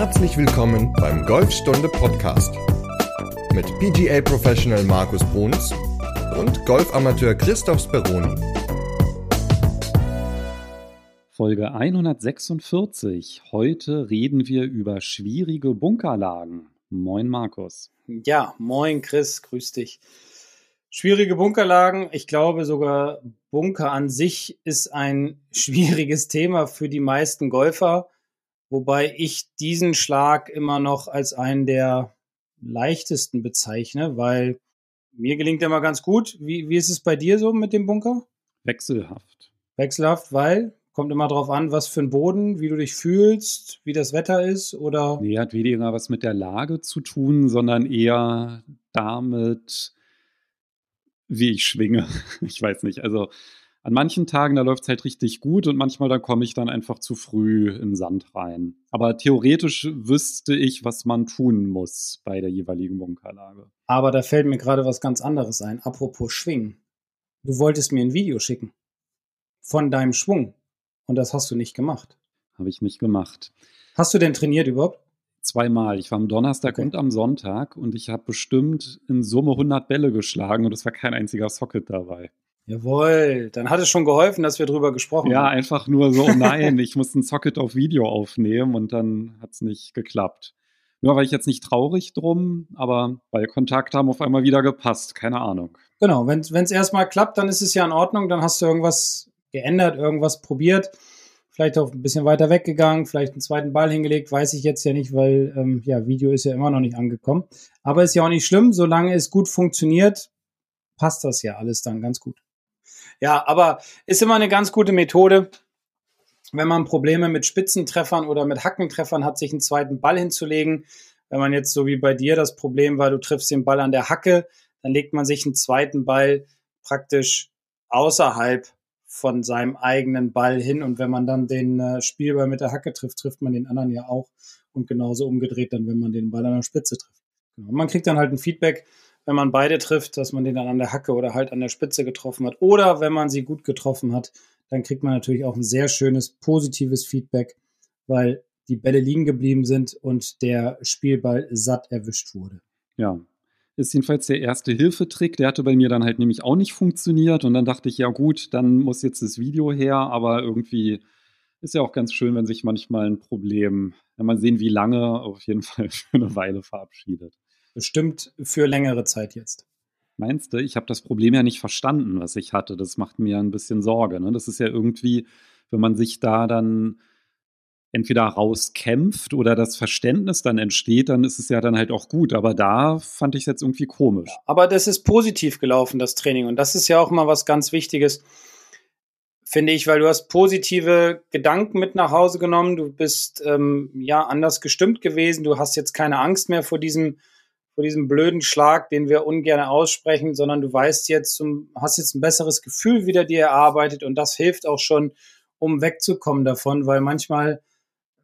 Herzlich willkommen beim Golfstunde Podcast mit PGA Professional Markus Bruns und Golfamateur Christoph Speroni. Folge 146. Heute reden wir über schwierige Bunkerlagen. Moin Markus. Ja, moin Chris, grüß dich. Schwierige Bunkerlagen. Ich glaube sogar Bunker an sich ist ein schwieriges Thema für die meisten Golfer, wobei ich diesen Schlag immer noch als einen der leichtesten bezeichne, weil mir gelingt er immer ganz gut. Wie, wie ist es bei dir so mit dem Bunker? Wechselhaft. Wechselhaft, weil kommt immer darauf an, was für ein Boden, wie du dich fühlst, wie das Wetter ist oder? Nee, hat weniger was mit der Lage zu tun, sondern eher damit, wie ich schwinge. Ich weiß nicht. Also an manchen Tagen, da läuft es halt richtig gut und manchmal, da komme ich dann einfach zu früh in Sand rein. Aber theoretisch wüsste ich, was man tun muss bei der jeweiligen Bunkerlage. Aber da fällt mir gerade was ganz anderes ein. Apropos Schwingen. Du wolltest mir ein Video schicken. Von deinem Schwung. Und das hast du nicht gemacht. Habe ich nicht gemacht. Hast du denn trainiert überhaupt? Zweimal. Ich war am Donnerstag okay. und am Sonntag und ich habe bestimmt in Summe 100 Bälle geschlagen und es war kein einziger Socket dabei. Jawohl, dann hat es schon geholfen, dass wir drüber gesprochen ja, haben. Ja, einfach nur so, nein, ich muss ein Socket auf Video aufnehmen und dann hat es nicht geklappt. Nur war ich jetzt nicht traurig drum, aber bei Kontakt haben auf einmal wieder gepasst, keine Ahnung. Genau, wenn es erstmal klappt, dann ist es ja in Ordnung, dann hast du irgendwas geändert, irgendwas probiert vielleicht auch ein bisschen weiter weggegangen, vielleicht einen zweiten Ball hingelegt, weiß ich jetzt ja nicht, weil ähm, ja, Video ist ja immer noch nicht angekommen. Aber ist ja auch nicht schlimm, solange es gut funktioniert, passt das ja alles dann ganz gut. Ja, aber ist immer eine ganz gute Methode, wenn man Probleme mit Spitzentreffern oder mit Hackentreffern hat, sich einen zweiten Ball hinzulegen. Wenn man jetzt so wie bei dir das Problem war, du triffst den Ball an der Hacke, dann legt man sich einen zweiten Ball praktisch außerhalb von seinem eigenen Ball hin. Und wenn man dann den äh, Spielball mit der Hacke trifft, trifft man den anderen ja auch. Und genauso umgedreht dann, wenn man den Ball an der Spitze trifft. Genau. Man kriegt dann halt ein Feedback, wenn man beide trifft, dass man den dann an der Hacke oder halt an der Spitze getroffen hat. Oder wenn man sie gut getroffen hat, dann kriegt man natürlich auch ein sehr schönes, positives Feedback, weil die Bälle liegen geblieben sind und der Spielball satt erwischt wurde. Ja, ist jedenfalls der erste Hilfetrick. Der hatte bei mir dann halt nämlich auch nicht funktioniert. Und dann dachte ich, ja gut, dann muss jetzt das Video her. Aber irgendwie ist ja auch ganz schön, wenn sich manchmal ein Problem, wenn man sehen, wie lange, auf jeden Fall für eine Weile verabschiedet. Bestimmt für längere Zeit jetzt. Meinst du? Ich habe das Problem ja nicht verstanden, was ich hatte. Das macht mir ein bisschen Sorge. Ne? Das ist ja irgendwie, wenn man sich da dann entweder rauskämpft oder das Verständnis dann entsteht, dann ist es ja dann halt auch gut. Aber da fand ich es jetzt irgendwie komisch. Aber das ist positiv gelaufen, das Training. Und das ist ja auch mal was ganz Wichtiges, finde ich, weil du hast positive Gedanken mit nach Hause genommen. Du bist ähm, ja anders gestimmt gewesen. Du hast jetzt keine Angst mehr vor diesem vor diesem blöden Schlag, den wir ungern aussprechen, sondern du weißt jetzt, hast jetzt ein besseres Gefühl wieder dir erarbeitet und das hilft auch schon, um wegzukommen davon, weil manchmal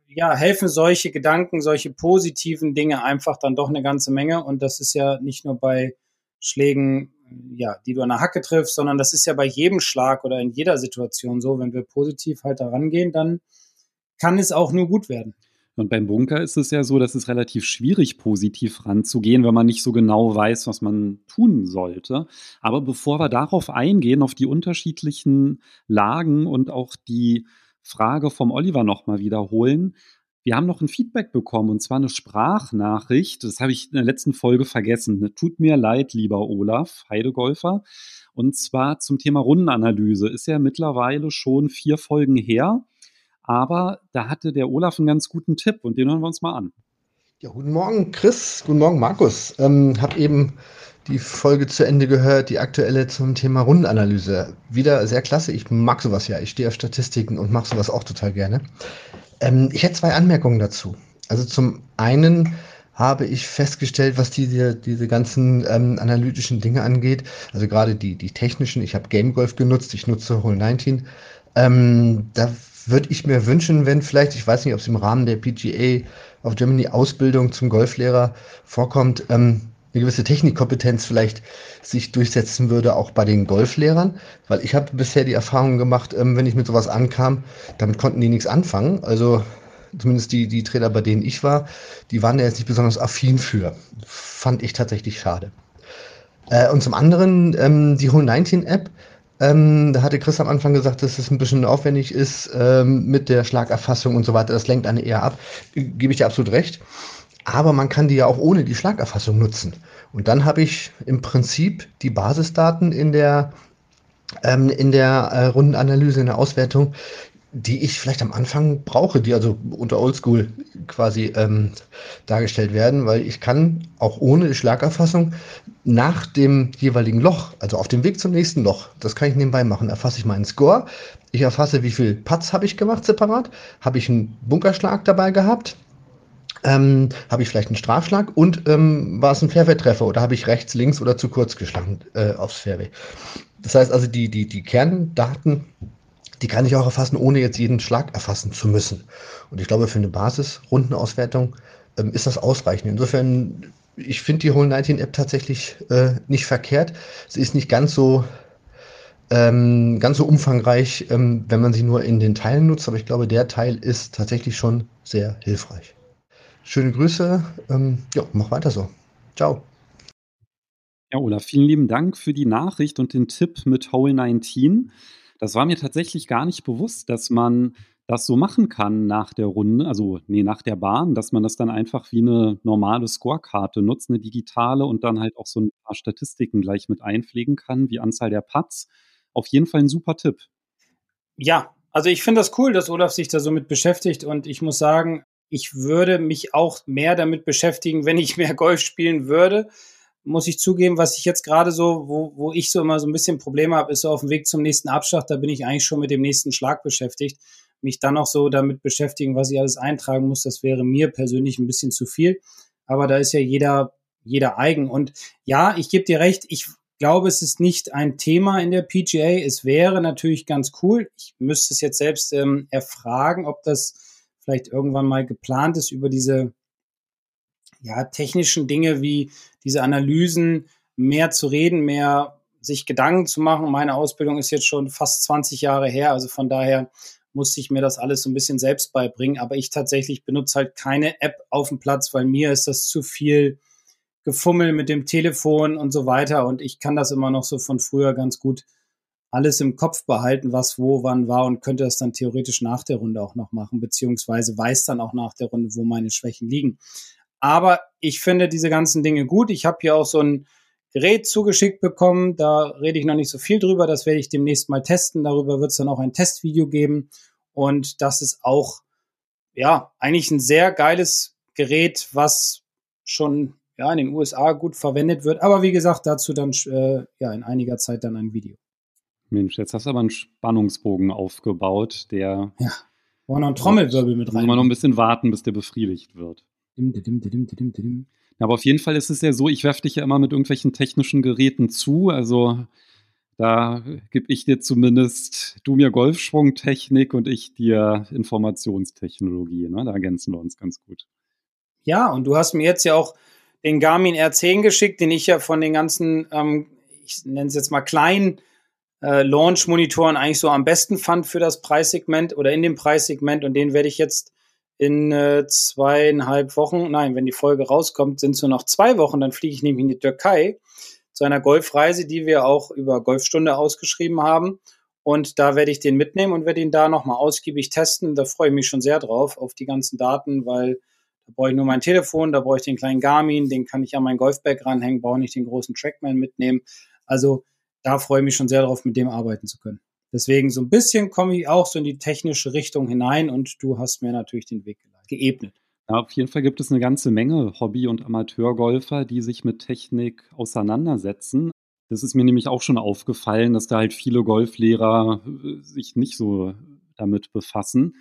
ja, helfen solche Gedanken, solche positiven Dinge einfach dann doch eine ganze Menge. Und das ist ja nicht nur bei Schlägen, ja, die du an der Hacke triffst, sondern das ist ja bei jedem Schlag oder in jeder Situation so. Wenn wir positiv halt da rangehen, dann kann es auch nur gut werden. Und beim Bunker ist es ja so, dass es relativ schwierig positiv ranzugehen, wenn man nicht so genau weiß, was man tun sollte. Aber bevor wir darauf eingehen, auf die unterschiedlichen Lagen und auch die Frage vom Oliver nochmal wiederholen. Wir haben noch ein Feedback bekommen und zwar eine Sprachnachricht. Das habe ich in der letzten Folge vergessen. Tut mir leid, lieber Olaf Heidegolfer. Und zwar zum Thema Rundenanalyse. Ist ja mittlerweile schon vier Folgen her. Aber da hatte der Olaf einen ganz guten Tipp und den hören wir uns mal an. Ja, guten Morgen, Chris. Guten Morgen, Markus. Ähm, hab eben die Folge zu Ende gehört, die aktuelle zum Thema Rundenanalyse. Wieder sehr klasse. Ich mag sowas ja. Ich stehe auf Statistiken und mache sowas auch total gerne. Ähm, ich hätte zwei Anmerkungen dazu. Also zum einen habe ich festgestellt, was diese, diese ganzen ähm, analytischen Dinge angeht, also gerade die, die technischen, ich habe Game Golf genutzt, ich nutze Hole 19. Ähm, da würde ich mir wünschen, wenn vielleicht, ich weiß nicht, ob es im Rahmen der PGA of Germany Ausbildung zum Golflehrer vorkommt, ähm, eine gewisse Technikkompetenz vielleicht sich durchsetzen würde, auch bei den Golflehrern. Weil ich habe bisher die Erfahrung gemacht, ähm, wenn ich mit sowas ankam, damit konnten die nichts anfangen. Also zumindest die, die Trainer, bei denen ich war, die waren da jetzt nicht besonders affin für. Fand ich tatsächlich schade. Äh, und zum anderen ähm, die Hole 19 App. Ähm, da hatte Chris am Anfang gesagt, dass es ein bisschen aufwendig ist ähm, mit der Schlagerfassung und so weiter. Das lenkt eine eher ab. Gebe ich dir absolut recht. Aber man kann die ja auch ohne die Schlagerfassung nutzen. Und dann habe ich im Prinzip die Basisdaten in der, ähm, in der äh, Rundenanalyse, in der Auswertung, die ich vielleicht am Anfang brauche, die also unter Oldschool quasi ähm, dargestellt werden, weil ich kann auch ohne Schlagerfassung nach dem jeweiligen Loch, also auf dem Weg zum nächsten Loch, das kann ich nebenbei machen, erfasse ich meinen Score, ich erfasse, wie viel Putts habe ich gemacht separat, habe ich einen Bunkerschlag dabei gehabt, ähm, habe ich vielleicht einen Strafschlag? Und ähm, war es ein Fairway-Treffer oder habe ich rechts, links oder zu kurz geschlagen äh, aufs Fairway. Das heißt also, die, die, die Kerndaten, die kann ich auch erfassen, ohne jetzt jeden Schlag erfassen zu müssen. Und ich glaube, für eine Basis-Rundenauswertung ähm, ist das ausreichend. Insofern, ich finde die Hole 19 App tatsächlich äh, nicht verkehrt. Sie ist nicht ganz so ähm, ganz so umfangreich, ähm, wenn man sie nur in den Teilen nutzt, aber ich glaube, der Teil ist tatsächlich schon sehr hilfreich. Schöne Grüße. Ähm, ja, mach weiter so. Ciao. Ja, Olaf, vielen lieben Dank für die Nachricht und den Tipp mit Hole 19. Das war mir tatsächlich gar nicht bewusst, dass man das so machen kann nach der Runde, also nee, nach der Bahn, dass man das dann einfach wie eine normale Scorekarte nutzt, eine digitale und dann halt auch so ein paar Statistiken gleich mit einpflegen kann, wie Anzahl der Putts. Auf jeden Fall ein super Tipp. Ja, also ich finde das cool, dass Olaf sich da so mit beschäftigt und ich muss sagen, ich würde mich auch mehr damit beschäftigen, wenn ich mehr Golf spielen würde. Muss ich zugeben, was ich jetzt gerade so, wo, wo ich so immer so ein bisschen Probleme habe, ist so auf dem Weg zum nächsten Abschlag, da bin ich eigentlich schon mit dem nächsten Schlag beschäftigt. Mich dann noch so damit beschäftigen, was ich alles eintragen muss, das wäre mir persönlich ein bisschen zu viel. Aber da ist ja jeder, jeder eigen. Und ja, ich gebe dir recht, ich glaube, es ist nicht ein Thema in der PGA. Es wäre natürlich ganz cool. Ich müsste es jetzt selbst ähm, erfragen, ob das vielleicht irgendwann mal geplant ist, über diese ja, technischen Dinge wie diese Analysen mehr zu reden, mehr sich Gedanken zu machen. Meine Ausbildung ist jetzt schon fast 20 Jahre her, also von daher musste ich mir das alles so ein bisschen selbst beibringen. Aber ich tatsächlich benutze halt keine App auf dem Platz, weil mir ist das zu viel Gefummel mit dem Telefon und so weiter. Und ich kann das immer noch so von früher ganz gut alles im Kopf behalten, was wo wann war und könnte das dann theoretisch nach der Runde auch noch machen, beziehungsweise weiß dann auch nach der Runde, wo meine Schwächen liegen. Aber ich finde diese ganzen Dinge gut. Ich habe hier auch so ein Gerät zugeschickt bekommen. Da rede ich noch nicht so viel drüber. Das werde ich demnächst mal testen. Darüber wird es dann auch ein Testvideo geben. Und das ist auch, ja, eigentlich ein sehr geiles Gerät, was schon ja, in den USA gut verwendet wird. Aber wie gesagt, dazu dann äh, ja in einiger Zeit dann ein Video. Mensch, jetzt hast du aber einen Spannungsbogen aufgebaut, der. Ja, wollen noch einen Trommelwirbel mit rein. Muss man noch ein bisschen warten, bis der befriedigt wird. Aber auf jeden Fall ist es ja so, ich werfe dich ja immer mit irgendwelchen technischen Geräten zu. Also da gebe ich dir zumindest, du mir Golfschwungtechnik und ich dir Informationstechnologie. Ne? Da ergänzen wir uns ganz gut. Ja, und du hast mir jetzt ja auch den Garmin R10 geschickt, den ich ja von den ganzen, ähm, ich nenne es jetzt mal kleinen äh, Launch-Monitoren eigentlich so am besten fand für das Preissegment oder in dem Preissegment. Und den werde ich jetzt in äh, zweieinhalb Wochen, nein, wenn die Folge rauskommt, sind es nur noch zwei Wochen, dann fliege ich nämlich in die Türkei zu einer Golfreise, die wir auch über Golfstunde ausgeschrieben haben. Und da werde ich den mitnehmen und werde ihn da nochmal ausgiebig testen. Da freue ich mich schon sehr drauf, auf die ganzen Daten, weil da brauche ich nur mein Telefon, da brauche ich den kleinen Garmin, den kann ich an mein Golfbag ranhängen, brauche nicht den großen Trackman mitnehmen. Also da freue ich mich schon sehr darauf, mit dem arbeiten zu können. Deswegen so ein bisschen komme ich auch so in die technische Richtung hinein und du hast mir natürlich den Weg geebnet. Ja, auf jeden Fall gibt es eine ganze Menge Hobby- und Amateurgolfer, die sich mit Technik auseinandersetzen. Das ist mir nämlich auch schon aufgefallen, dass da halt viele Golflehrer äh, sich nicht so damit befassen.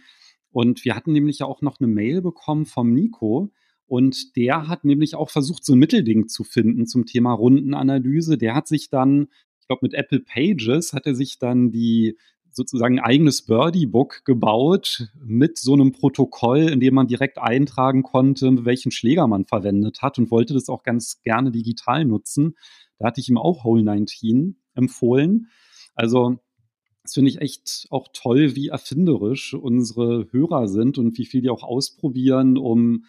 Und wir hatten nämlich auch noch eine Mail bekommen vom Nico. Und der hat nämlich auch versucht, so ein Mittelding zu finden zum Thema Rundenanalyse. Der hat sich dann ich glaube, mit Apple Pages hat er sich dann die sozusagen ein eigenes Birdie-Book gebaut mit so einem Protokoll, in dem man direkt eintragen konnte, welchen Schläger man verwendet hat und wollte das auch ganz gerne digital nutzen. Da hatte ich ihm auch Hole 19 empfohlen. Also das finde ich echt auch toll, wie erfinderisch unsere Hörer sind und wie viel die auch ausprobieren, um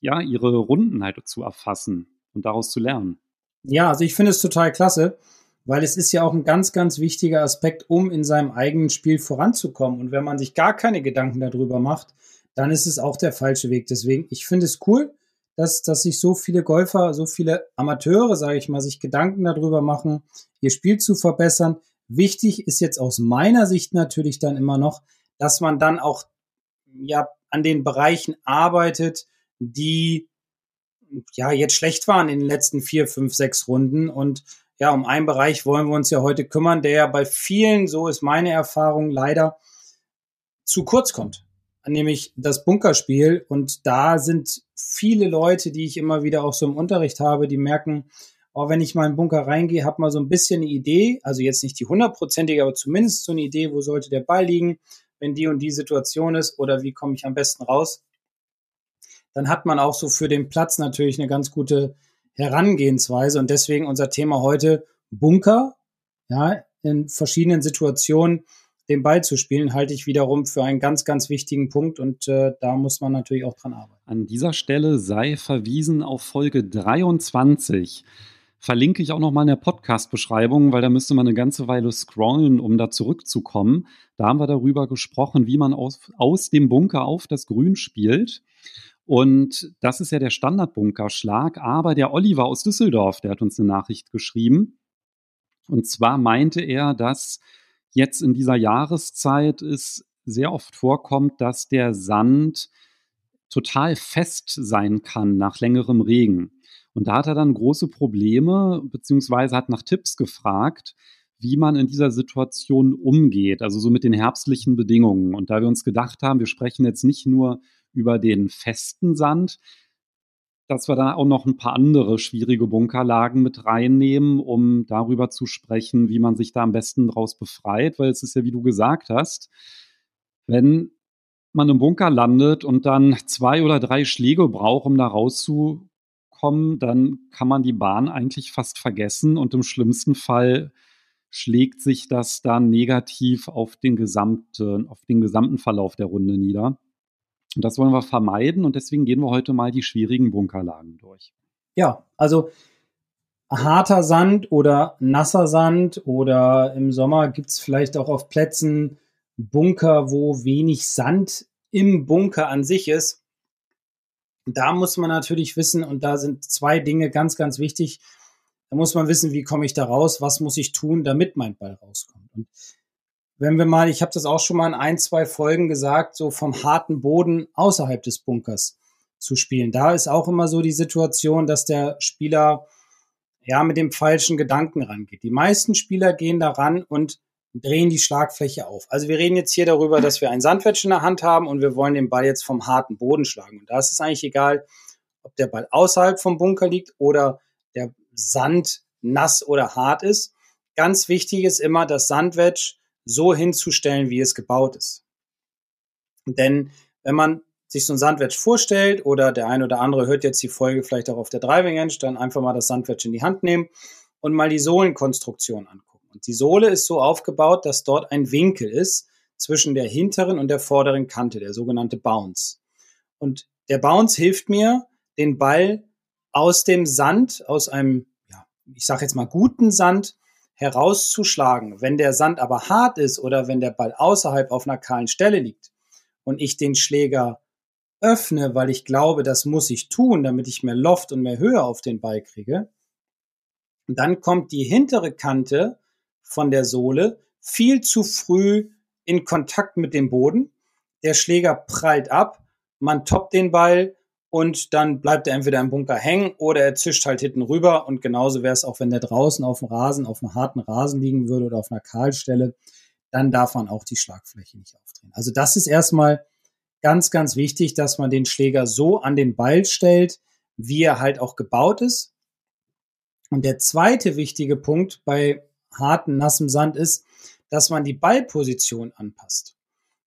ja ihre Runden halt zu erfassen und daraus zu lernen. Ja, also ich finde es total klasse, weil es ist ja auch ein ganz, ganz wichtiger Aspekt, um in seinem eigenen Spiel voranzukommen. Und wenn man sich gar keine Gedanken darüber macht, dann ist es auch der falsche Weg. Deswegen, ich finde es cool, dass, dass sich so viele Golfer, so viele Amateure, sage ich mal, sich Gedanken darüber machen, ihr Spiel zu verbessern. Wichtig ist jetzt aus meiner Sicht natürlich dann immer noch, dass man dann auch ja an den Bereichen arbeitet, die ja jetzt schlecht waren in den letzten vier, fünf, sechs Runden. Und ja, um einen Bereich wollen wir uns ja heute kümmern, der ja bei vielen, so ist meine Erfahrung, leider zu kurz kommt. Nämlich das Bunkerspiel. Und da sind viele Leute, die ich immer wieder auch so im Unterricht habe, die merken, oh, wenn ich mal in den Bunker reingehe, habe mal so ein bisschen eine Idee, also jetzt nicht die hundertprozentige, aber zumindest so eine Idee, wo sollte der Ball liegen, wenn die und die Situation ist oder wie komme ich am besten raus dann hat man auch so für den Platz natürlich eine ganz gute Herangehensweise. Und deswegen unser Thema heute Bunker, ja, in verschiedenen Situationen den Ball zu spielen, halte ich wiederum für einen ganz, ganz wichtigen Punkt und äh, da muss man natürlich auch dran arbeiten. An dieser Stelle sei verwiesen auf Folge 23. Verlinke ich auch nochmal in der Podcast-Beschreibung, weil da müsste man eine ganze Weile scrollen, um da zurückzukommen. Da haben wir darüber gesprochen, wie man aus, aus dem Bunker auf das Grün spielt. Und das ist ja der Standardbunkerschlag. Aber der Oliver aus Düsseldorf, der hat uns eine Nachricht geschrieben. Und zwar meinte er, dass jetzt in dieser Jahreszeit es sehr oft vorkommt, dass der Sand total fest sein kann nach längerem Regen. Und da hat er dann große Probleme, beziehungsweise hat nach Tipps gefragt, wie man in dieser Situation umgeht, also so mit den herbstlichen Bedingungen. Und da wir uns gedacht haben, wir sprechen jetzt nicht nur über den festen Sand, dass wir da auch noch ein paar andere schwierige Bunkerlagen mit reinnehmen, um darüber zu sprechen, wie man sich da am besten draus befreit, weil es ist ja, wie du gesagt hast, wenn man im Bunker landet und dann zwei oder drei Schläge braucht, um da rauszukommen, dann kann man die Bahn eigentlich fast vergessen und im schlimmsten Fall schlägt sich das dann negativ auf den gesamten, auf den gesamten Verlauf der Runde nieder. Und das wollen wir vermeiden und deswegen gehen wir heute mal die schwierigen Bunkerlagen durch. Ja, also harter Sand oder nasser Sand oder im Sommer gibt es vielleicht auch auf Plätzen Bunker, wo wenig Sand im Bunker an sich ist. Da muss man natürlich wissen, und da sind zwei Dinge ganz, ganz wichtig. Da muss man wissen, wie komme ich da raus, was muss ich tun, damit mein Ball rauskommt. Und wenn wir mal, ich habe das auch schon mal in ein, zwei Folgen gesagt, so vom harten Boden außerhalb des Bunkers zu spielen. Da ist auch immer so die Situation, dass der Spieler ja mit dem falschen Gedanken rangeht. Die meisten Spieler gehen da ran und drehen die Schlagfläche auf. Also wir reden jetzt hier darüber, dass wir ein Sandwedge in der Hand haben und wir wollen den Ball jetzt vom harten Boden schlagen. Und da ist es eigentlich egal, ob der Ball außerhalb vom Bunker liegt oder der Sand nass oder hart ist. Ganz wichtig ist immer, das Sandwedge so hinzustellen, wie es gebaut ist. Denn wenn man sich so ein Sandwedge vorstellt oder der ein oder andere hört jetzt die Folge vielleicht auch auf der Driving Edge, dann einfach mal das Sandwedge in die Hand nehmen und mal die Sohlenkonstruktion angucken. Und die Sohle ist so aufgebaut, dass dort ein Winkel ist zwischen der hinteren und der vorderen Kante, der sogenannte Bounce. Und der Bounce hilft mir, den Ball aus dem Sand, aus einem, ja, ich sage jetzt mal guten Sand, herauszuschlagen. Wenn der Sand aber hart ist oder wenn der Ball außerhalb auf einer kahlen Stelle liegt und ich den Schläger öffne, weil ich glaube, das muss ich tun, damit ich mehr Loft und mehr Höhe auf den Ball kriege, dann kommt die hintere Kante von der Sohle viel zu früh in Kontakt mit dem Boden. Der Schläger prallt ab, man toppt den Ball und dann bleibt er entweder im Bunker hängen oder er zischt halt hinten rüber und genauso wäre es auch, wenn der draußen auf dem Rasen, auf einem harten Rasen liegen würde oder auf einer Kahlstelle, dann darf man auch die Schlagfläche nicht aufdrehen. Also das ist erstmal ganz, ganz wichtig, dass man den Schläger so an den Ball stellt, wie er halt auch gebaut ist. Und der zweite wichtige Punkt bei harten, nassem Sand ist, dass man die Ballposition anpasst.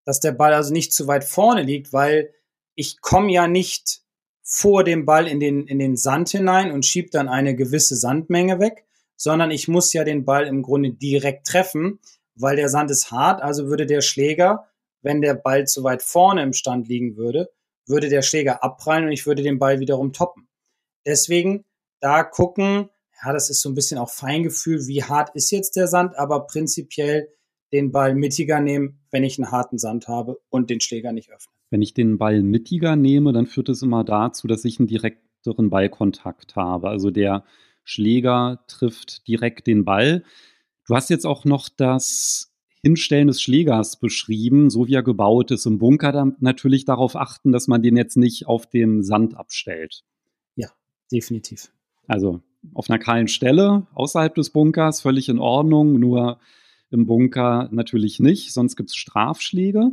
Dass der Ball also nicht zu weit vorne liegt, weil ich komme ja nicht vor dem Ball in den, in den Sand hinein und schiebt dann eine gewisse Sandmenge weg, sondern ich muss ja den Ball im Grunde direkt treffen, weil der Sand ist hart, also würde der Schläger, wenn der Ball zu weit vorne im Stand liegen würde, würde der Schläger abprallen und ich würde den Ball wiederum toppen. Deswegen da gucken, ja, das ist so ein bisschen auch Feingefühl, wie hart ist jetzt der Sand, aber prinzipiell den Ball mittiger nehmen, wenn ich einen harten Sand habe und den Schläger nicht öffne. Wenn ich den Ball mittiger nehme, dann führt es immer dazu, dass ich einen direkteren Ballkontakt habe. Also der Schläger trifft direkt den Ball. Du hast jetzt auch noch das Hinstellen des Schlägers beschrieben, so wie er gebaut ist. Im Bunker dann natürlich darauf achten, dass man den jetzt nicht auf dem Sand abstellt. Ja, definitiv. Also auf einer kahlen Stelle außerhalb des Bunkers völlig in Ordnung, nur im Bunker natürlich nicht, sonst gibt es Strafschläge.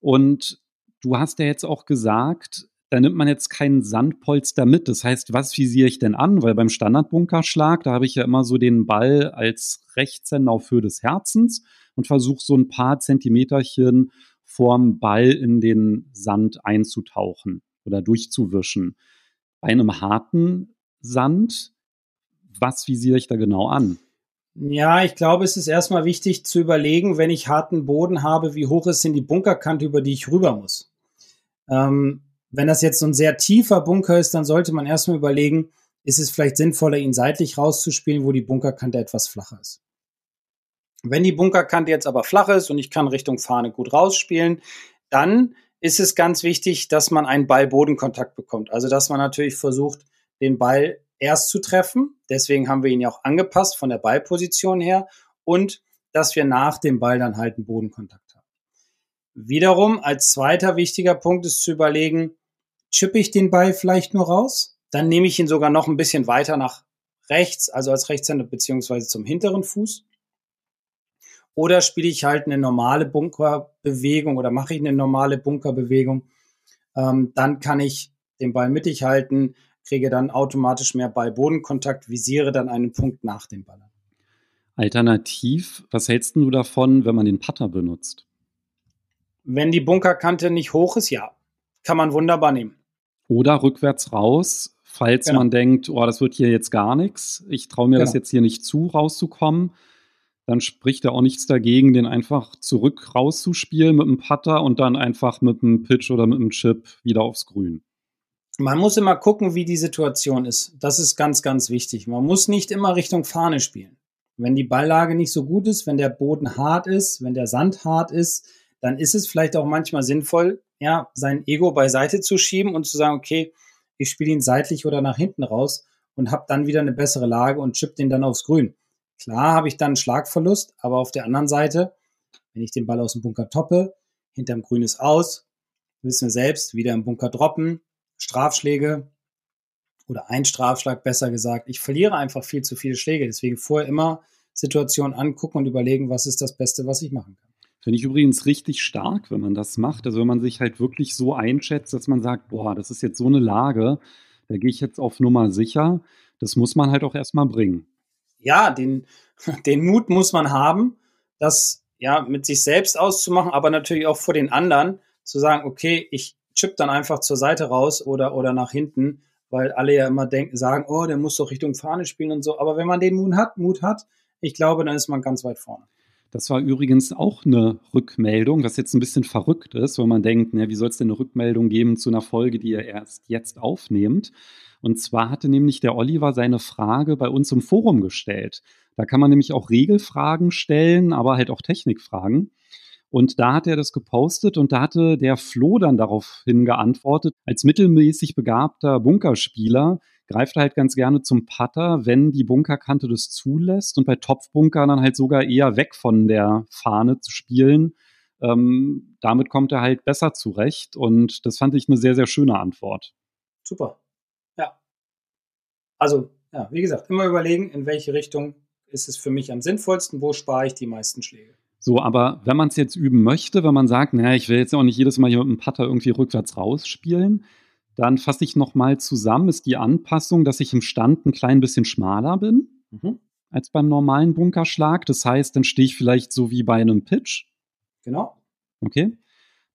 Und du hast ja jetzt auch gesagt, da nimmt man jetzt keinen Sandpolster mit. Das heißt, was visiere ich denn an? Weil beim Standardbunkerschlag, da habe ich ja immer so den Ball als Rechtshänder auf Höhe des Herzens und versuche so ein paar Zentimeterchen vorm Ball in den Sand einzutauchen oder durchzuwischen. Bei einem harten Sand, was visiere ich da genau an? Ja, ich glaube, es ist erstmal wichtig zu überlegen, wenn ich harten Boden habe, wie hoch ist denn die Bunkerkante, über die ich rüber muss. Ähm, wenn das jetzt so ein sehr tiefer Bunker ist, dann sollte man erstmal überlegen, ist es vielleicht sinnvoller, ihn seitlich rauszuspielen, wo die Bunkerkante etwas flacher ist. Wenn die Bunkerkante jetzt aber flach ist und ich kann Richtung Fahne gut rausspielen, dann ist es ganz wichtig, dass man einen Ball-Bodenkontakt bekommt. Also, dass man natürlich versucht, den Ball erst zu treffen. Deswegen haben wir ihn ja auch angepasst von der Ballposition her und dass wir nach dem Ball dann halt einen Bodenkontakt haben. Wiederum als zweiter wichtiger Punkt ist zu überlegen, chippe ich den Ball vielleicht nur raus? Dann nehme ich ihn sogar noch ein bisschen weiter nach rechts, also als Rechtshänder beziehungsweise zum hinteren Fuß. Oder spiele ich halt eine normale Bunkerbewegung oder mache ich eine normale Bunkerbewegung? Ähm, dann kann ich den Ball mittig halten, kriege dann automatisch mehr Ball-Bodenkontakt, visiere dann einen Punkt nach dem Ball. Alternativ, was hältst du davon, wenn man den Putter benutzt? Wenn die Bunkerkante nicht hoch ist, ja, kann man wunderbar nehmen. Oder rückwärts raus, falls genau. man denkt, oh, das wird hier jetzt gar nichts, ich traue mir genau. das jetzt hier nicht zu, rauszukommen, dann spricht da auch nichts dagegen, den einfach zurück rauszuspielen mit dem Putter und dann einfach mit dem Pitch oder mit dem Chip wieder aufs Grün. Man muss immer gucken, wie die Situation ist. Das ist ganz, ganz wichtig. Man muss nicht immer Richtung Fahne spielen. Wenn die Balllage nicht so gut ist, wenn der Boden hart ist, wenn der Sand hart ist, dann ist es vielleicht auch manchmal sinnvoll, ja, sein Ego beiseite zu schieben und zu sagen, okay, ich spiele ihn seitlich oder nach hinten raus und habe dann wieder eine bessere Lage und chip den dann aufs Grün. Klar habe ich dann einen Schlagverlust, aber auf der anderen Seite, wenn ich den Ball aus dem Bunker toppe, hinterm Grün ist aus, wissen wir selbst, wieder im Bunker droppen, Strafschläge oder ein Strafschlag besser gesagt. Ich verliere einfach viel zu viele Schläge. Deswegen vorher immer Situationen angucken und überlegen, was ist das Beste, was ich machen kann. Finde ich übrigens richtig stark, wenn man das macht. Also wenn man sich halt wirklich so einschätzt, dass man sagt, boah, das ist jetzt so eine Lage, da gehe ich jetzt auf Nummer sicher. Das muss man halt auch erstmal bringen. Ja, den, den Mut muss man haben, das ja mit sich selbst auszumachen, aber natürlich auch vor den anderen zu sagen, okay, ich chip dann einfach zur Seite raus oder, oder nach hinten, weil alle ja immer denken, sagen, oh, der muss doch Richtung Fahne spielen und so. Aber wenn man den Mut hat, Mut hat, ich glaube, dann ist man ganz weit vorne. Das war übrigens auch eine Rückmeldung, was jetzt ein bisschen verrückt ist, wenn man denkt, na, wie soll es denn eine Rückmeldung geben zu einer Folge, die ihr erst jetzt aufnehmt? Und zwar hatte nämlich der Oliver seine Frage bei uns im Forum gestellt. Da kann man nämlich auch Regelfragen stellen, aber halt auch Technikfragen. Und da hat er das gepostet und da hatte der Flo dann daraufhin geantwortet, als mittelmäßig begabter Bunkerspieler greift er halt ganz gerne zum Putter, wenn die Bunkerkante das zulässt und bei Topfbunkern dann halt sogar eher weg von der Fahne zu spielen. Ähm, damit kommt er halt besser zurecht und das fand ich eine sehr, sehr schöne Antwort. Super. Ja. Also, ja, wie gesagt, immer überlegen, in welche Richtung ist es für mich am sinnvollsten, wo spare ich die meisten Schläge. So, aber wenn man es jetzt üben möchte, wenn man sagt, naja, ich will jetzt auch nicht jedes Mal hier mit dem Putter irgendwie rückwärts rausspielen, dann fasse ich nochmal zusammen, ist die Anpassung, dass ich im Stand ein klein bisschen schmaler bin mhm. als beim normalen Bunkerschlag. Das heißt, dann stehe ich vielleicht so wie bei einem Pitch. Genau. Okay.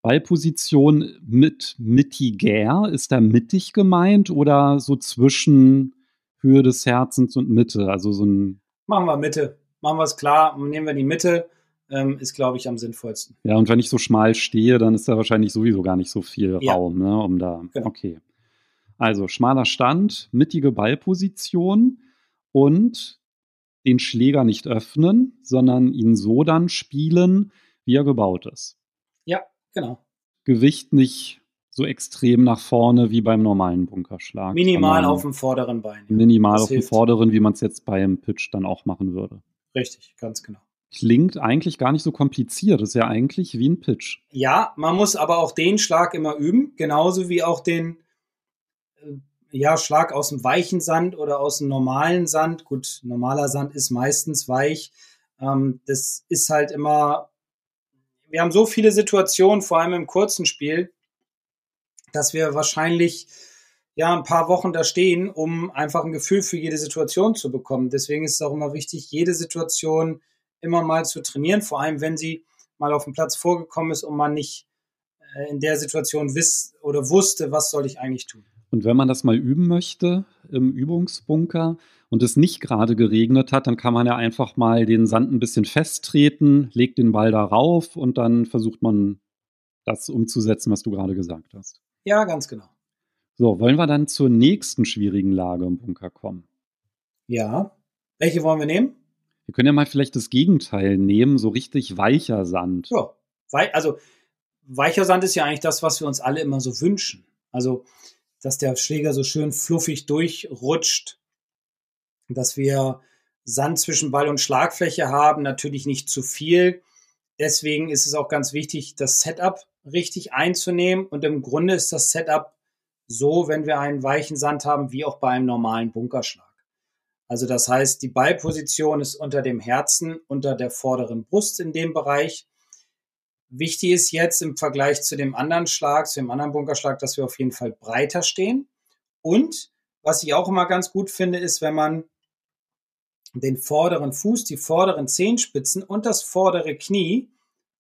Ballposition mit mittiger, ist da mittig gemeint oder so zwischen Höhe des Herzens und Mitte? Also so ein. Machen wir Mitte. Machen wir es klar, nehmen wir die Mitte ähm, ist, glaube ich, am sinnvollsten. Ja, und wenn ich so schmal stehe, dann ist da wahrscheinlich sowieso gar nicht so viel Ja. Raum, ne, um da. Genau. Okay. Also schmaler Stand, mittige Ballposition und den Schläger nicht öffnen, sondern ihn so dann spielen, wie er gebaut ist. Ja, genau. Gewicht nicht so extrem nach vorne wie beim normalen Bunkerschlag. Minimal auf dem vorderen Bein. ja. Minimal Das auf dem hilft. vorderen, wie man es jetzt beim Pitch dann auch machen würde. Richtig, ganz genau. Klingt eigentlich gar nicht so kompliziert. Ist ja eigentlich wie ein Pitch. Ja, man muss aber auch den Schlag immer üben, genauso wie auch den äh, ja, Schlag aus dem weichen Sand oder aus dem normalen Sand. Gut, normaler Sand ist meistens weich. Ähm, das ist halt immer, wir haben so viele Situationen, vor allem im kurzen Spiel, dass wir wahrscheinlich ja ein paar Wochen da stehen, um einfach ein Gefühl für jede Situation zu bekommen. Deswegen ist es auch immer wichtig, jede Situation immer mal zu trainieren, vor allem wenn sie mal auf dem Platz vorgekommen ist und man nicht äh, in der Situation wiss oder wusste, was soll ich eigentlich tun. Und wenn man das mal üben möchte im Übungsbunker und es nicht gerade geregnet hat, dann kann man ja einfach mal den Sand ein bisschen festtreten, legt den Ball darauf und dann versucht man das umzusetzen, was du gerade gesagt hast. Ja, ganz genau. So, wollen wir dann zur nächsten schwierigen Lage im Bunker kommen? Ja. Welche wollen wir nehmen? Wir können ja mal vielleicht das Gegenteil nehmen, so richtig weicher Sand. Ja. Wei also weicher Sand ist ja eigentlich das, was wir uns alle immer so wünschen. Also, dass der Schläger so schön fluffig durchrutscht, dass wir Sand zwischen Ball und Schlagfläche haben, natürlich nicht zu viel. Deswegen ist es auch ganz wichtig, das Setup richtig einzunehmen. Und im Grunde ist das Setup so, wenn wir einen weichen Sand haben, wie auch bei einem normalen Bunkerschlag. Also das heißt, die Ballposition ist unter dem Herzen, unter der vorderen Brust in dem Bereich. Wichtig ist jetzt im Vergleich zu dem anderen Schlag, zu dem anderen Bunkerschlag, dass wir auf jeden Fall breiter stehen. Und was ich auch immer ganz gut finde, ist, wenn man den vorderen Fuß, die vorderen Zehenspitzen und das vordere Knie,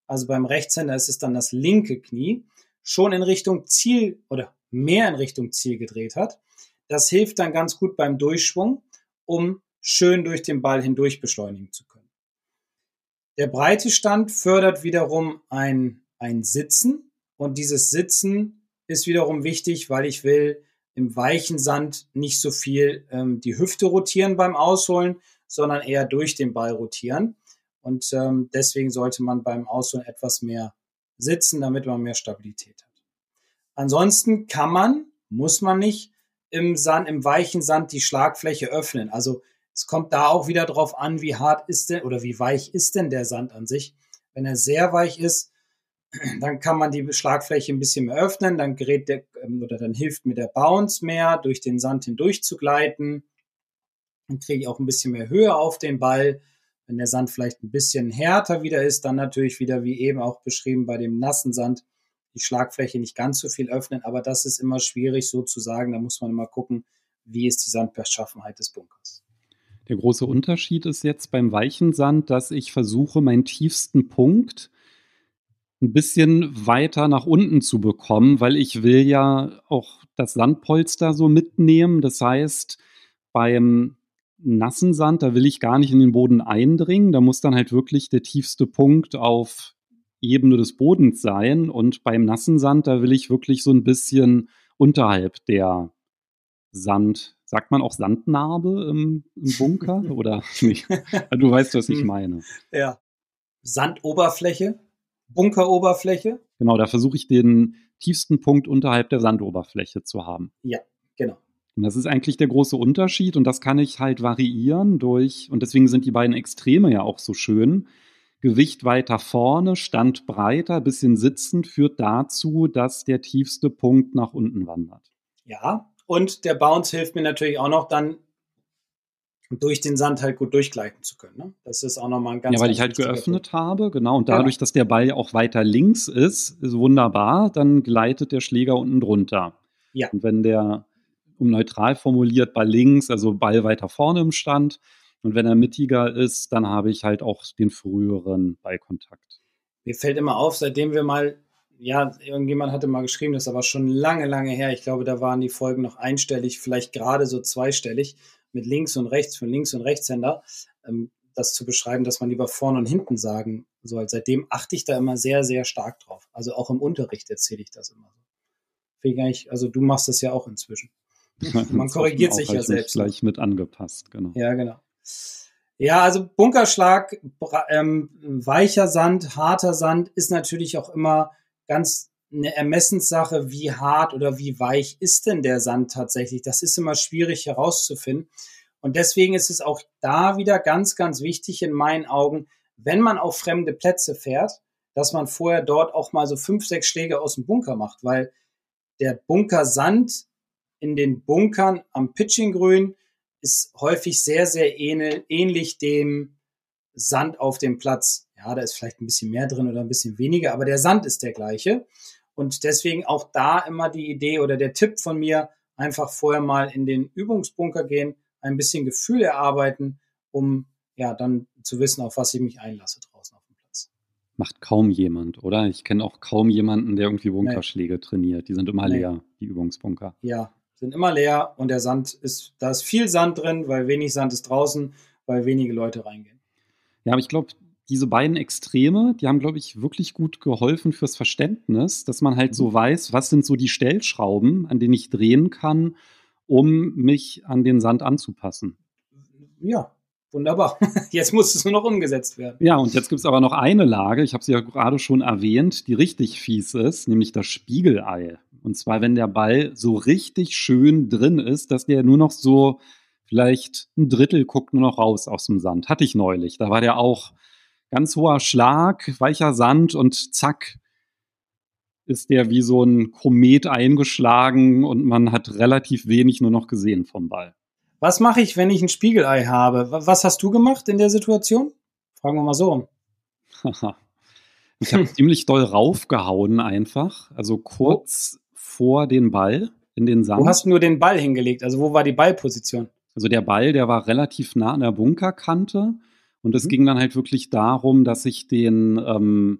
also beim Rechtshänder ist es dann das linke Knie, schon in Richtung Ziel oder mehr in Richtung Ziel gedreht hat. Das hilft dann ganz gut beim Durchschwung, um schön durch den Ball hindurch beschleunigen zu können. Der breite Stand fördert wiederum ein, ein Sitzen und dieses Sitzen ist wiederum wichtig, weil ich will im weichen Sand nicht so viel ähm, die Hüfte rotieren beim Ausholen, sondern eher durch den Ball rotieren. Und ähm, deswegen sollte man beim Ausholen etwas mehr sitzen, damit man mehr Stabilität hat. Ansonsten kann man, muss man nicht im Sand, im weichen Sand die Schlagfläche öffnen. Also es kommt da auch wieder drauf an, wie hart ist denn oder wie weich ist denn der Sand an sich. Wenn er sehr weich ist, dann kann man die Schlagfläche ein bisschen mehr öffnen, dann gerät der oder dann hilft mir der Bounce mehr, durch den Sand hindurch zu gleiten. Dann kriege ich auch ein bisschen mehr Höhe auf den Ball. Wenn der Sand vielleicht ein bisschen härter wieder ist, dann natürlich wieder, wie eben auch beschrieben, bei dem nassen Sand die Schlagfläche nicht ganz so viel öffnen. Aber das ist immer schwierig so zu sagen. Da muss man immer gucken, wie ist die Sandbeschaffenheit des Bunkers. Der große Unterschied ist jetzt beim weichen Sand, dass ich versuche, meinen tiefsten Punkt ein bisschen weiter nach unten zu bekommen, weil ich will ja auch das Sandpolster so mitnehmen. Das heißt, beim nassen Sand, da will ich gar nicht in den Boden eindringen. Da muss dann halt wirklich der tiefste Punkt auf Ebene des Bodens sein. Und beim nassen Sand, da will ich wirklich so ein bisschen unterhalb der Sand, sagt man auch Sandnarbe im, im Bunker oder nicht? Du weißt, was ich meine. Ja. Sandoberfläche, Bunkeroberfläche. Genau, da versuche ich den tiefsten Punkt unterhalb der Sandoberfläche zu haben. Ja, genau. Und das ist eigentlich der große Unterschied und das kann ich halt variieren durch, und deswegen sind die beiden Extreme ja auch so schön. Gewicht weiter vorne, Stand breiter, bisschen sitzend führt dazu, dass der tiefste Punkt nach unten wandert. Ja, und der Bounce hilft mir natürlich auch noch dann durch den Sand halt gut durchgleiten zu können. Ne? Das ist auch nochmal ein ganz Ja, weil ganz ich halt geöffnet Punkt. habe, genau. Und dadurch, dass der Ball ja auch weiter links ist, ist wunderbar, dann gleitet der Schläger unten drunter. Ja. Und wenn der, um neutral formuliert, Ball links, also Ball weiter vorne im Stand, und wenn er mittiger ist, dann habe ich halt auch den früheren Ballkontakt. Mir fällt immer auf, seitdem wir mal, ja, irgendjemand hatte mal geschrieben, das ist aber schon lange, lange her. Ich glaube, da waren die Folgen noch einstellig, vielleicht gerade so zweistellig, mit links und rechts, von links und rechtshänder, ähm, das zu beschreiben, dass man lieber vorne und hinten sagen So, also seitdem achte ich da immer sehr, sehr stark drauf. Also auch im Unterricht erzähle ich das immer so. Ich, also du machst das ja auch inzwischen. Man korrigiert sich ja selbst. Gleich mit angepasst, genau. Ja, genau. Ja, also Bunkerschlag, ähm, weicher Sand, harter Sand ist natürlich auch immer ganz eine Ermessenssache, wie hart oder wie weich ist denn der Sand tatsächlich. Das ist immer schwierig herauszufinden. Und deswegen ist es auch da wieder ganz, ganz wichtig in meinen Augen, wenn man auf fremde Plätze fährt, dass man vorher dort auch mal so fünf, sechs Schläge aus dem Bunker macht, weil der Bunkersand in den Bunkern am Pitchinggrün ist häufig sehr, sehr ähnlich dem Sand auf dem Platz. Ja, da ist vielleicht ein bisschen mehr drin oder ein bisschen weniger, aber der Sand ist der gleiche. Und deswegen auch da immer die Idee oder der Tipp von mir, einfach vorher mal in den Übungsbunker gehen, ein bisschen Gefühl erarbeiten, um ja dann zu wissen, auf was ich mich einlasse draußen auf dem Platz. Macht kaum jemand, oder? Ich kenne auch kaum jemanden, der irgendwie Bunkerschläge nee. trainiert. Die sind immer nee. leer, die Übungsbunker. Ja, sind immer leer und der Sand ist, da ist viel Sand drin, weil wenig Sand ist draußen, weil wenige Leute reingehen. Ja, aber ich glaube, diese beiden Extreme, die haben, glaube ich, wirklich gut geholfen fürs Verständnis, dass man halt so mhm. weiß, was sind so die Stellschrauben, an denen ich drehen kann, um mich an den Sand anzupassen. Ja, wunderbar. Jetzt muss es nur noch umgesetzt werden. Ja, und jetzt gibt es aber noch eine Lage, ich habe sie ja gerade schon erwähnt, die richtig fies ist, nämlich das Spiegelei. Und zwar, wenn der Ball so richtig schön drin ist, dass der nur noch so vielleicht ein Drittel guckt nur noch raus aus dem Sand. Hatte ich neulich. Da war der auch ganz hoher Schlag, weicher Sand und zack ist der wie so ein Komet eingeschlagen und man hat relativ wenig nur noch gesehen vom Ball. Was mache ich, wenn ich ein Spiegelei habe? Was hast du gemacht in der Situation? Fragen wir mal so um. ich habe ziemlich doll raufgehauen einfach, also kurz vor den Ball in den Sand. Du hast nur den Ball hingelegt, also wo war die Ballposition? Also der Ball, der war relativ nah an der Bunkerkante und es mhm. ging dann halt wirklich darum, dass ich den ähm,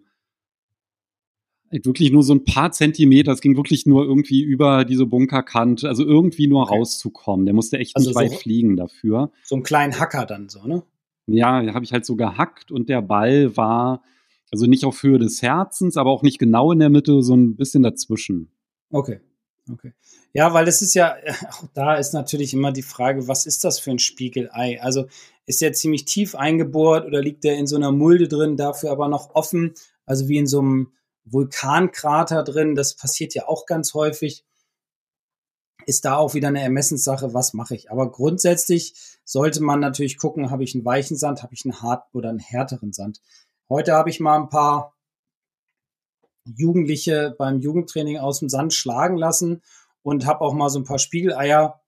halt wirklich nur so ein paar Zentimeter, es ging wirklich nur irgendwie über diese Bunkerkante, also irgendwie nur okay. rauszukommen. Der musste echt also nicht so, weit fliegen dafür. So einen kleinen Hacker dann so, ne? Ja, habe ich halt so gehackt und der Ball war also nicht auf Höhe des Herzens, aber auch nicht genau in der Mitte, so ein bisschen dazwischen. Okay. Okay. Ja, weil es ist ja, auch da ist natürlich immer die Frage, was ist das für ein Spiegelei? Also ist der ziemlich tief eingebohrt oder liegt der in so einer Mulde drin, dafür aber noch offen, also wie in so einem Vulkankrater drin? Das passiert ja auch ganz häufig. Ist da auch wieder eine Ermessenssache, was mache ich? Aber grundsätzlich sollte man natürlich gucken, habe ich einen weichen Sand, habe ich einen harten oder einen härteren Sand. Heute habe ich mal ein paar Jugendliche beim Jugendtraining aus dem Sand schlagen lassen und habe auch mal so ein paar Spiegeleier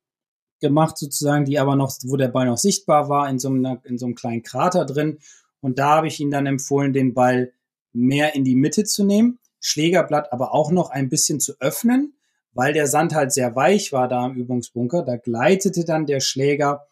gemacht, sozusagen, die aber noch, wo der Ball noch sichtbar war, in so einem, in so einem kleinen Krater drin. Und da habe ich ihnen dann empfohlen, den Ball mehr in die Mitte zu nehmen, Schlägerblatt aber auch noch ein bisschen zu öffnen, weil der Sand halt sehr weich war da im Übungsbunker. Da gleitete dann der Schläger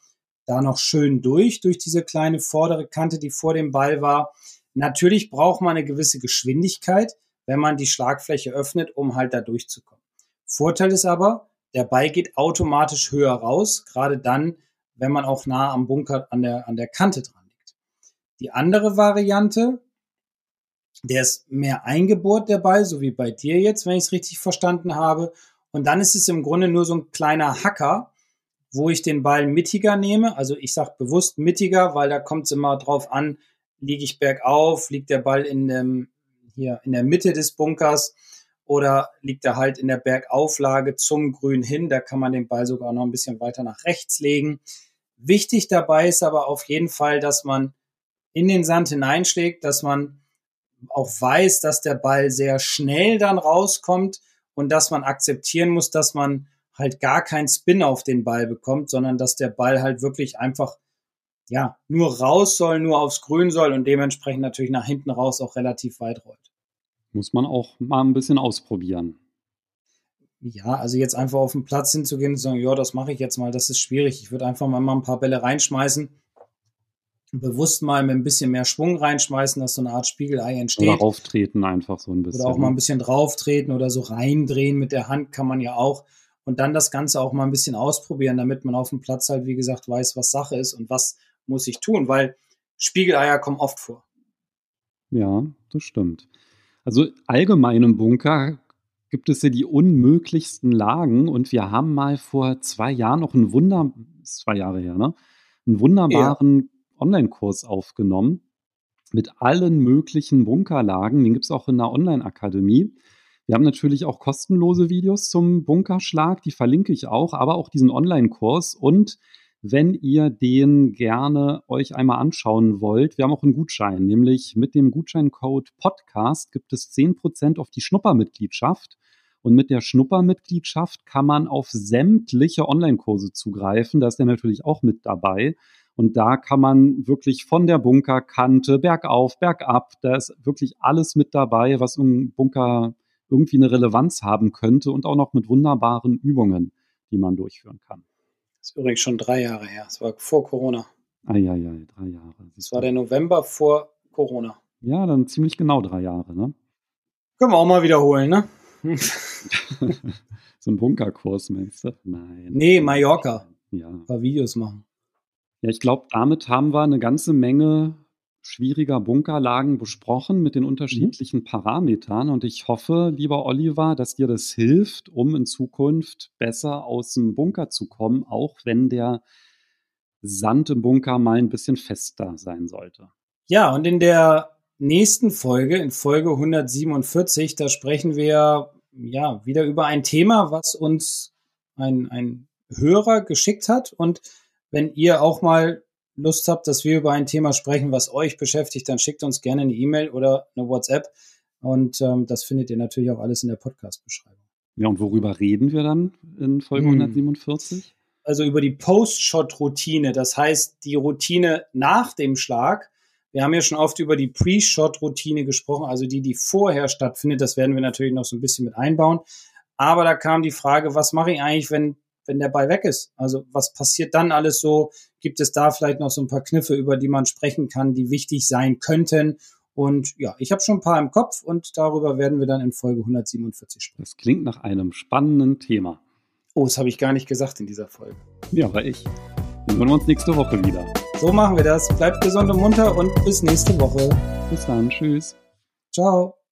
da noch schön durch, durch diese kleine vordere Kante, die vor dem Ball war. Natürlich braucht man eine gewisse Geschwindigkeit, wenn man die Schlagfläche öffnet, um halt da durchzukommen. Vorteil ist aber, der Ball geht automatisch höher raus, gerade dann, wenn man auch nah am Bunker an der, an der Kante dran liegt. Die andere Variante, der ist mehr eingebohrt, der Ball, so wie bei dir jetzt, wenn ich es richtig verstanden habe. Und dann ist es im Grunde nur so ein kleiner Hacker, wo ich den Ball mittiger nehme. Also ich sage bewusst mittiger, weil da kommt es immer drauf an, liege ich bergauf, liegt der Ball in dem, hier in der Mitte des Bunkers oder liegt er halt in der Bergauflage zum Grün hin. Da kann man den Ball sogar noch ein bisschen weiter nach rechts legen. Wichtig dabei ist aber auf jeden Fall, dass man in den Sand hineinschlägt, dass man auch weiß, dass der Ball sehr schnell dann rauskommt und dass man akzeptieren muss, dass man halt gar keinen Spin auf den Ball bekommt, sondern dass der Ball halt wirklich einfach ja, nur raus soll, nur aufs Grün soll und dementsprechend natürlich nach hinten raus auch relativ weit rollt. Muss man auch mal ein bisschen ausprobieren. Ja, also jetzt einfach auf den Platz hinzugehen und sagen, ja, das mache ich jetzt mal, das ist schwierig. Ich würde einfach mal ein paar Bälle reinschmeißen, bewusst mal mit ein bisschen mehr Schwung reinschmeißen, dass so eine Art Spiegelei entsteht. Oder rauftreten einfach so ein bisschen. Oder auch mal ein bisschen drauftreten oder so reindrehen mit der Hand kann man ja auch. Und dann das Ganze auch mal ein bisschen ausprobieren, damit man auf dem Platz halt, wie gesagt, weiß, was Sache ist und was muss ich tun, weil Spiegeleier kommen oft vor. Ja, das stimmt. Also allgemein im Bunker gibt es ja die unmöglichsten Lagen und wir haben mal vor zwei Jahren noch einen Wunder, zwei Jahre her, ne? Einen wunderbaren ja. Online-Kurs aufgenommen mit allen möglichen Bunkerlagen. Den gibt es auch in der Online-Akademie. Wir haben natürlich auch kostenlose Videos zum Bunkerschlag, die verlinke ich auch, aber auch diesen Online-Kurs und wenn ihr den gerne euch einmal anschauen wollt, wir haben auch einen Gutschein, nämlich mit dem Gutscheincode Podcast gibt es 10% auf die Schnuppermitgliedschaft. Und mit der Schnuppermitgliedschaft kann man auf sämtliche Online-Kurse zugreifen. Da ist der natürlich auch mit dabei. Und da kann man wirklich von der Bunkerkante bergauf, bergab, da ist wirklich alles mit dabei, was im Bunker irgendwie eine Relevanz haben könnte und auch noch mit wunderbaren Übungen, die man durchführen kann. Das ist übrigens schon drei Jahre her. Es war vor Corona. Ah, ja, ja, drei Jahre. Das war der November vor Corona. Ja, dann ziemlich genau drei Jahre, ne? Können wir auch mal wiederholen, ne? so ein Bunkerkurs, meinst du? Nein. Nee, Mallorca. Ja. Ein paar Videos machen. Ja, ich glaube, damit haben wir eine ganze Menge schwieriger Bunkerlagen besprochen mit den mhm. unterschiedlichen mhm. Parametern. Und ich hoffe, lieber Oliver, dass dir das hilft, um in Zukunft besser aus dem Bunker zu kommen, auch wenn der Sand im Bunker mal ein bisschen fester sein sollte. Ja, und in der nächsten Folge, in Folge 147, da sprechen wir ja wieder über ein Thema, was uns ein, ein Hörer geschickt hat. Und wenn ihr auch mal Lust habt, dass wir über ein Thema sprechen, was euch beschäftigt, dann schickt uns gerne eine E-Mail oder eine WhatsApp. Und ähm, das findet ihr natürlich auch alles in der Podcast-Beschreibung. Ja, und worüber reden wir dann in Folge hm. 147? Also über die Post-Shot-Routine, das heißt die Routine nach dem Schlag. Wir haben ja schon oft über die Pre-Shot-Routine gesprochen, also die, die vorher stattfindet. Das werden wir natürlich noch so ein bisschen mit einbauen. Aber da kam die Frage, was mache ich eigentlich, wenn wenn der Ball weg ist? Also was passiert dann alles so? Gibt es da vielleicht noch so ein paar Kniffe, über die man sprechen kann, die wichtig sein könnten? Und ja, ich habe schon ein paar im Kopf und darüber werden wir dann in Folge 147 sprechen. Das klingt nach einem spannenden Thema. Oh, das habe ich gar nicht gesagt in dieser Folge. Ja, aber ich. Dann hören wir uns nächste Woche wieder. So machen wir das. Bleibt gesund und munter und bis nächste Woche. Bis dann. Tschüss. Ciao.